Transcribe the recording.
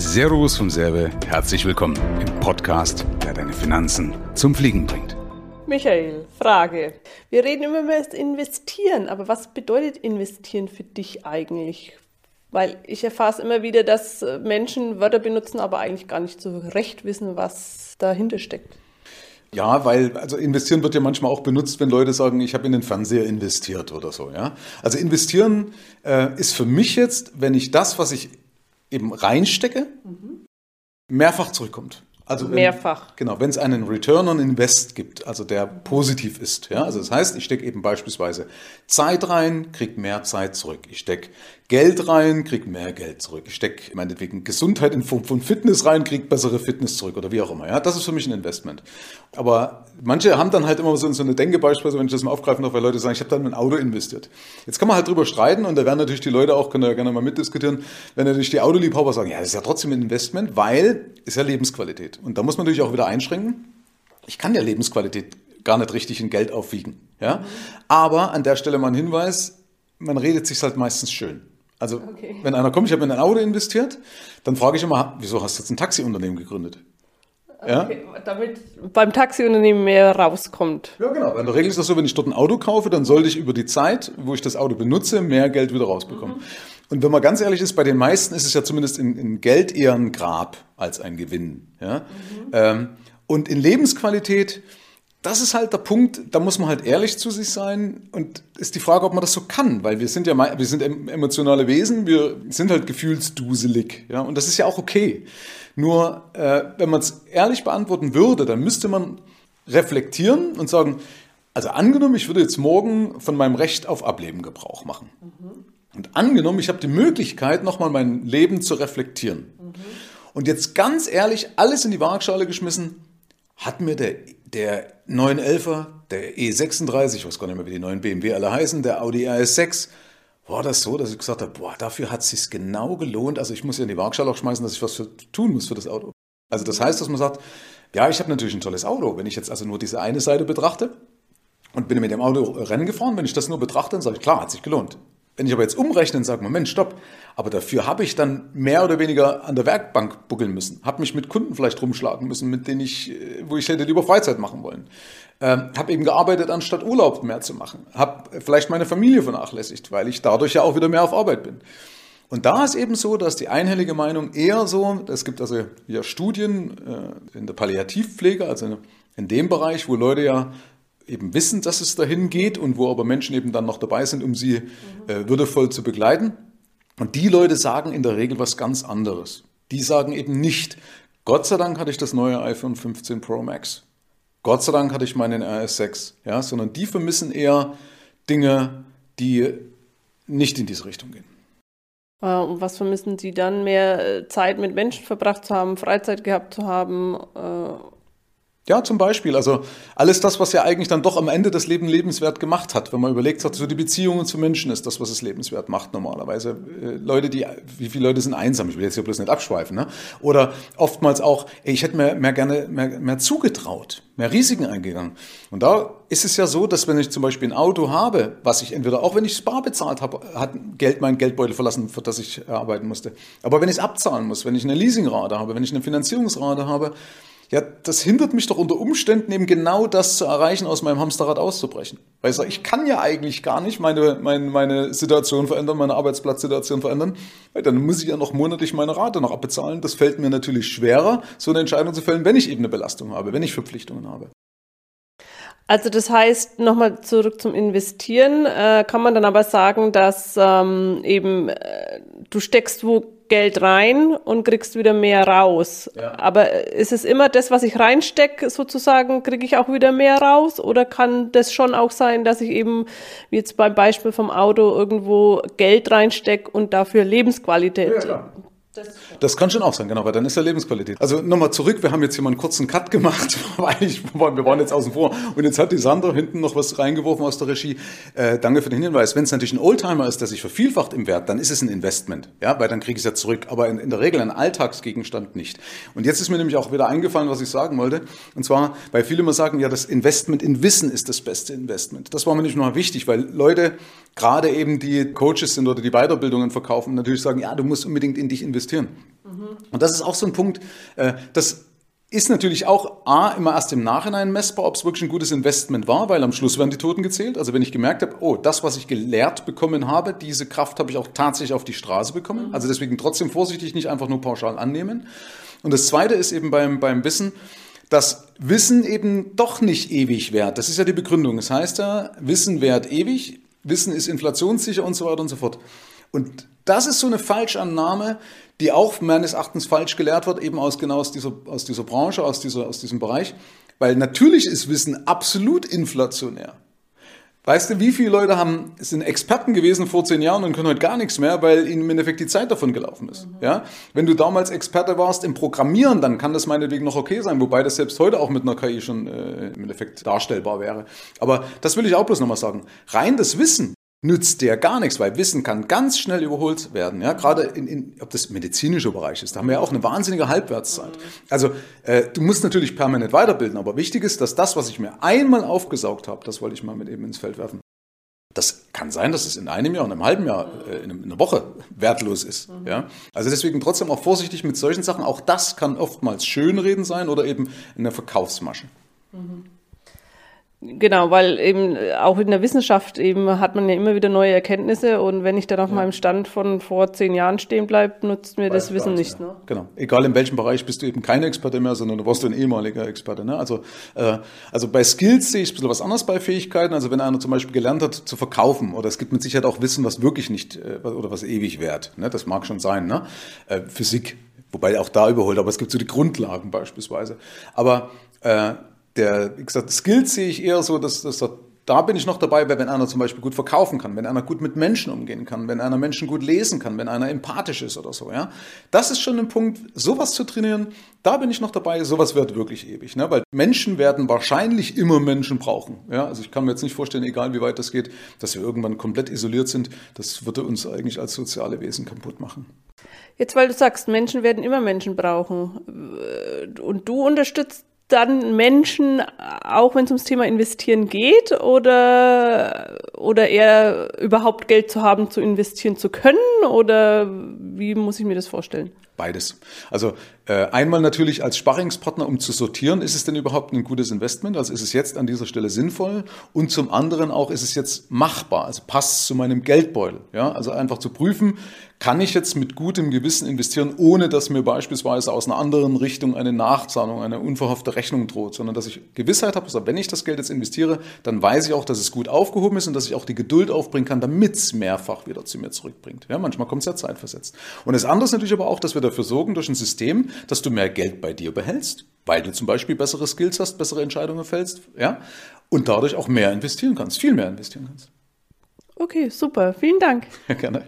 Servus vom Serbe, herzlich willkommen im Podcast, der deine Finanzen zum Fliegen bringt. Michael, Frage. Wir reden immer über das Investieren, aber was bedeutet Investieren für dich eigentlich? Weil ich erfahre es immer wieder, dass Menschen Wörter benutzen, aber eigentlich gar nicht so recht wissen, was dahinter steckt. Ja, weil also investieren wird ja manchmal auch benutzt, wenn Leute sagen, ich habe in den Fernseher investiert oder so. Ja, also investieren äh, ist für mich jetzt, wenn ich das, was ich eben reinstecke, mhm. mehrfach zurückkommt. Also wenn, mehrfach. Genau, wenn es einen Return on Invest gibt, also der positiv ist. Ja, also das heißt, ich stecke eben beispielsweise Zeit rein, kriege mehr Zeit zurück. Ich stecke Geld rein, krieg mehr Geld zurück. Ich stecke meinetwegen Gesundheit in Form von Fitness rein, krieg bessere Fitness zurück oder wie auch immer. Ja, das ist für mich ein Investment. Aber manche haben dann halt immer so, so eine Denke, beispielsweise, wenn ich das mal aufgreifen darf, weil Leute sagen, ich habe dann in ein Auto investiert. Jetzt kann man halt drüber streiten und da werden natürlich die Leute auch, können ja gerne mal mitdiskutieren, wenn natürlich die Autoliebhaber sagen, ja, das ist ja trotzdem ein Investment, weil ist ja Lebensqualität. Und da muss man natürlich auch wieder einschränken. Ich kann ja Lebensqualität gar nicht richtig in Geld aufwiegen. Ja? Aber an der Stelle mal ein Hinweis, man redet sich halt meistens schön. Also, okay. wenn einer kommt, ich habe in ein Auto investiert, dann frage ich immer, wieso hast du jetzt ein Taxiunternehmen gegründet? Ja? Okay, damit beim Taxiunternehmen mehr rauskommt. Ja, genau. In der Regel ist das so, wenn ich dort ein Auto kaufe, dann sollte ich über die Zeit, wo ich das Auto benutze, mehr Geld wieder rausbekommen. Mhm. Und wenn man ganz ehrlich ist, bei den meisten ist es ja zumindest in, in Geld eher ein Grab als ein Gewinn. Ja? Mhm. Ähm, und in Lebensqualität das ist halt der Punkt, da muss man halt ehrlich zu sich sein und ist die Frage, ob man das so kann, weil wir sind ja wir sind emotionale Wesen, wir sind halt gefühlsduselig, ja, und das ist ja auch okay. Nur äh, wenn man es ehrlich beantworten würde, dann müsste man reflektieren und sagen, also angenommen, ich würde jetzt morgen von meinem Recht auf Ableben Gebrauch machen. Mhm. Und angenommen, ich habe die Möglichkeit, nochmal mein Leben zu reflektieren. Mhm. Und jetzt ganz ehrlich alles in die Waagschale geschmissen, hat mir der der 911er, der E36, ich weiß gar nicht mehr, wie die neuen BMW alle heißen, der Audi RS6, war das so, dass ich gesagt habe, boah, dafür hat es sich genau gelohnt. Also ich muss ja in die Waagschale auch schmeißen, dass ich was für, tun muss für das Auto. Also das heißt, dass man sagt, ja, ich habe natürlich ein tolles Auto. Wenn ich jetzt also nur diese eine Seite betrachte und bin mit dem Auto Rennen gefahren, wenn ich das nur betrachte, dann sage ich, klar, hat sich gelohnt. Wenn ich aber jetzt umrechne und sage, Moment, stopp, aber dafür habe ich dann mehr oder weniger an der Werkbank buckeln müssen, habe mich mit Kunden vielleicht rumschlagen müssen, mit denen ich, äh, wo ich hätte lieber Freizeit machen wollen. Ähm, habe eben gearbeitet, anstatt Urlaub mehr zu machen. Habe vielleicht meine Familie vernachlässigt, weil ich dadurch ja auch wieder mehr auf Arbeit bin. Und da ist eben so, dass die einhellige Meinung eher so, es gibt also ja Studien äh, in der Palliativpflege, also in dem Bereich, wo Leute ja eben wissen, dass es dahin geht und wo aber Menschen eben dann noch dabei sind, um sie äh, würdevoll zu begleiten. Und die Leute sagen in der Regel was ganz anderes. Die sagen eben nicht, Gott sei Dank hatte ich das neue iPhone 15 Pro Max. Gott sei Dank hatte ich meinen RS6. Ja, sondern die vermissen eher Dinge, die nicht in diese Richtung gehen. Äh, und was vermissen Sie dann? Mehr äh, Zeit mit Menschen verbracht zu haben, Freizeit gehabt zu haben? Äh ja, zum Beispiel. Also alles das, was ja eigentlich dann doch am Ende das Leben lebenswert gemacht hat. Wenn man überlegt hat, so die Beziehungen zu Menschen ist das, was es lebenswert macht normalerweise. Äh, Leute, die, wie viele Leute sind einsam? Ich will jetzt hier bloß nicht abschweifen. Ne? Oder oftmals auch, ey, ich hätte mir mehr gerne mehr, mehr zugetraut, mehr Risiken eingegangen. Und da ist es ja so, dass wenn ich zum Beispiel ein Auto habe, was ich entweder, auch wenn ich es bar bezahlt habe, hat Geld mein Geldbeutel verlassen, für das ich arbeiten musste. Aber wenn ich es abzahlen muss, wenn ich eine Leasingrate habe, wenn ich eine Finanzierungsrate habe, ja, das hindert mich doch unter Umständen eben genau das zu erreichen, aus meinem Hamsterrad auszubrechen. Weil ich sage, ich kann ja eigentlich gar nicht meine, meine, meine Situation verändern, meine Arbeitsplatzsituation verändern, weil dann muss ich ja noch monatlich meine Rate noch abbezahlen. Das fällt mir natürlich schwerer, so eine Entscheidung zu fällen, wenn ich eben eine Belastung habe, wenn ich Verpflichtungen habe. Also das heißt, nochmal zurück zum Investieren, äh, kann man dann aber sagen, dass ähm, eben äh, du steckst wo Geld rein und kriegst wieder mehr raus. Ja. Aber ist es immer das, was ich reinstecke, sozusagen, kriege ich auch wieder mehr raus? Oder kann das schon auch sein, dass ich eben, wie jetzt beim Beispiel vom Auto, irgendwo Geld reinstecke und dafür Lebensqualität ja, das, kann schon auch sein, genau, weil dann ist ja Lebensqualität. Also nochmal zurück, wir haben jetzt hier mal einen kurzen Cut gemacht, weil ich, wir waren jetzt außen vor. Und jetzt hat die Sandra hinten noch was reingeworfen aus der Regie. Äh, danke für den Hinweis. Wenn es natürlich ein Oldtimer ist, der sich vervielfacht im Wert, dann ist es ein Investment, ja, weil dann kriege ich es ja zurück. Aber in, in, der Regel ein Alltagsgegenstand nicht. Und jetzt ist mir nämlich auch wieder eingefallen, was ich sagen wollte. Und zwar, weil viele immer sagen, ja, das Investment in Wissen ist das beste Investment. Das war mir nicht nur wichtig, weil Leute, gerade eben die Coaches sind oder die Weiterbildungen verkaufen, natürlich sagen, ja, du musst unbedingt in dich investieren. Mhm. Und das ist auch so ein Punkt, äh, das ist natürlich auch A, immer erst im Nachhinein messbar, ob es wirklich ein gutes Investment war, weil am Schluss werden die Toten gezählt. Also wenn ich gemerkt habe, oh, das, was ich gelehrt bekommen habe, diese Kraft habe ich auch tatsächlich auf die Straße bekommen. Also deswegen trotzdem vorsichtig, nicht einfach nur pauschal annehmen. Und das Zweite ist eben beim, beim Wissen, dass Wissen eben doch nicht ewig wert. Das ist ja die Begründung. Das heißt ja, Wissen wert ewig, Wissen ist inflationssicher und so weiter und so fort. Und das ist so eine Falschannahme, die auch meines Erachtens falsch gelehrt wird, eben aus genau aus dieser, aus dieser Branche, aus, dieser, aus diesem Bereich. Weil natürlich ist Wissen absolut inflationär. Weißt du, wie viele Leute haben, sind Experten gewesen vor zehn Jahren und können heute gar nichts mehr, weil ihnen im Endeffekt die Zeit davon gelaufen ist. Mhm. Ja? Wenn du damals Experte warst im Programmieren, dann kann das meinetwegen noch okay sein, wobei das selbst heute auch mit einer KI schon äh, im Endeffekt darstellbar wäre. Aber das will ich auch bloß nochmal sagen. Rein das Wissen nützt der gar nichts, weil Wissen kann ganz schnell überholt werden. Ja, gerade in, in ob das medizinischer Bereich ist, da haben wir ja auch eine wahnsinnige Halbwertszeit. Also äh, du musst natürlich permanent weiterbilden, aber wichtig ist, dass das, was ich mir einmal aufgesaugt habe, das wollte ich mal mit eben ins Feld werfen. Das kann sein, dass es in einem Jahr, in einem halben Jahr, äh, in einer Woche wertlos ist. Mhm. Ja? Also deswegen trotzdem auch vorsichtig mit solchen Sachen. Auch das kann oftmals Schönreden sein oder eben eine Verkaufsmasche. Mhm. Genau, weil eben auch in der Wissenschaft eben hat man ja immer wieder neue Erkenntnisse und wenn ich dann auf ja. meinem Stand von vor zehn Jahren stehen bleibe, nutzt mir Weiß das Wissen nicht. Ne? Genau, egal in welchem Bereich bist du eben keine Experte mehr, sondern du warst ein ehemaliger Experte. Ne? Also, äh, also bei Skills sehe ich ein bisschen was anderes bei Fähigkeiten. Also wenn einer zum Beispiel gelernt hat zu verkaufen oder es gibt mit Sicherheit auch Wissen, was wirklich nicht äh, oder was ewig währt. Ne? Das mag schon sein. Ne? Äh, Physik, wobei auch da überholt, aber es gibt so die Grundlagen beispielsweise. Aber äh, der, wie gesagt, Skills sehe ich eher so, dass, dass da bin ich noch dabei, wenn einer zum Beispiel gut verkaufen kann, wenn einer gut mit Menschen umgehen kann, wenn einer Menschen gut lesen kann, wenn einer empathisch ist oder so, ja. Das ist schon ein Punkt, sowas zu trainieren, da bin ich noch dabei, sowas wird wirklich ewig, ne? weil Menschen werden wahrscheinlich immer Menschen brauchen, ja. Also ich kann mir jetzt nicht vorstellen, egal wie weit das geht, dass wir irgendwann komplett isoliert sind, das würde uns eigentlich als soziale Wesen kaputt machen. Jetzt, weil du sagst, Menschen werden immer Menschen brauchen und du unterstützt dann Menschen, auch wenn es ums Thema Investieren geht, oder, oder eher überhaupt Geld zu haben, zu investieren zu können? Oder wie muss ich mir das vorstellen? Beides. Also äh, einmal natürlich als Sparringspartner, um zu sortieren, ist es denn überhaupt ein gutes Investment? Also ist es jetzt an dieser Stelle sinnvoll? Und zum anderen auch, ist es jetzt machbar? Also passt es zu meinem Geldbeutel? Ja, also einfach zu prüfen, kann ich jetzt mit gutem Gewissen investieren, ohne dass mir beispielsweise aus einer anderen Richtung eine Nachzahlung, eine unverhoffte Rechnung droht, sondern dass ich Gewissheit habe, also wenn ich das Geld jetzt investiere, dann weiß ich auch, dass es gut aufgehoben ist und dass ich auch die Geduld aufbringen kann, damit es mehrfach wieder zu mir zurückbringt. Ja, manchmal kommt es ja zeitversetzt. Und das andere ist natürlich aber auch, dass wir dafür sorgen durch ein System, dass du mehr Geld bei dir behältst, weil du zum Beispiel bessere Skills hast, bessere Entscheidungen fällst, ja, und dadurch auch mehr investieren kannst, viel mehr investieren kannst. Okay, super. Vielen Dank. Ja, gerne.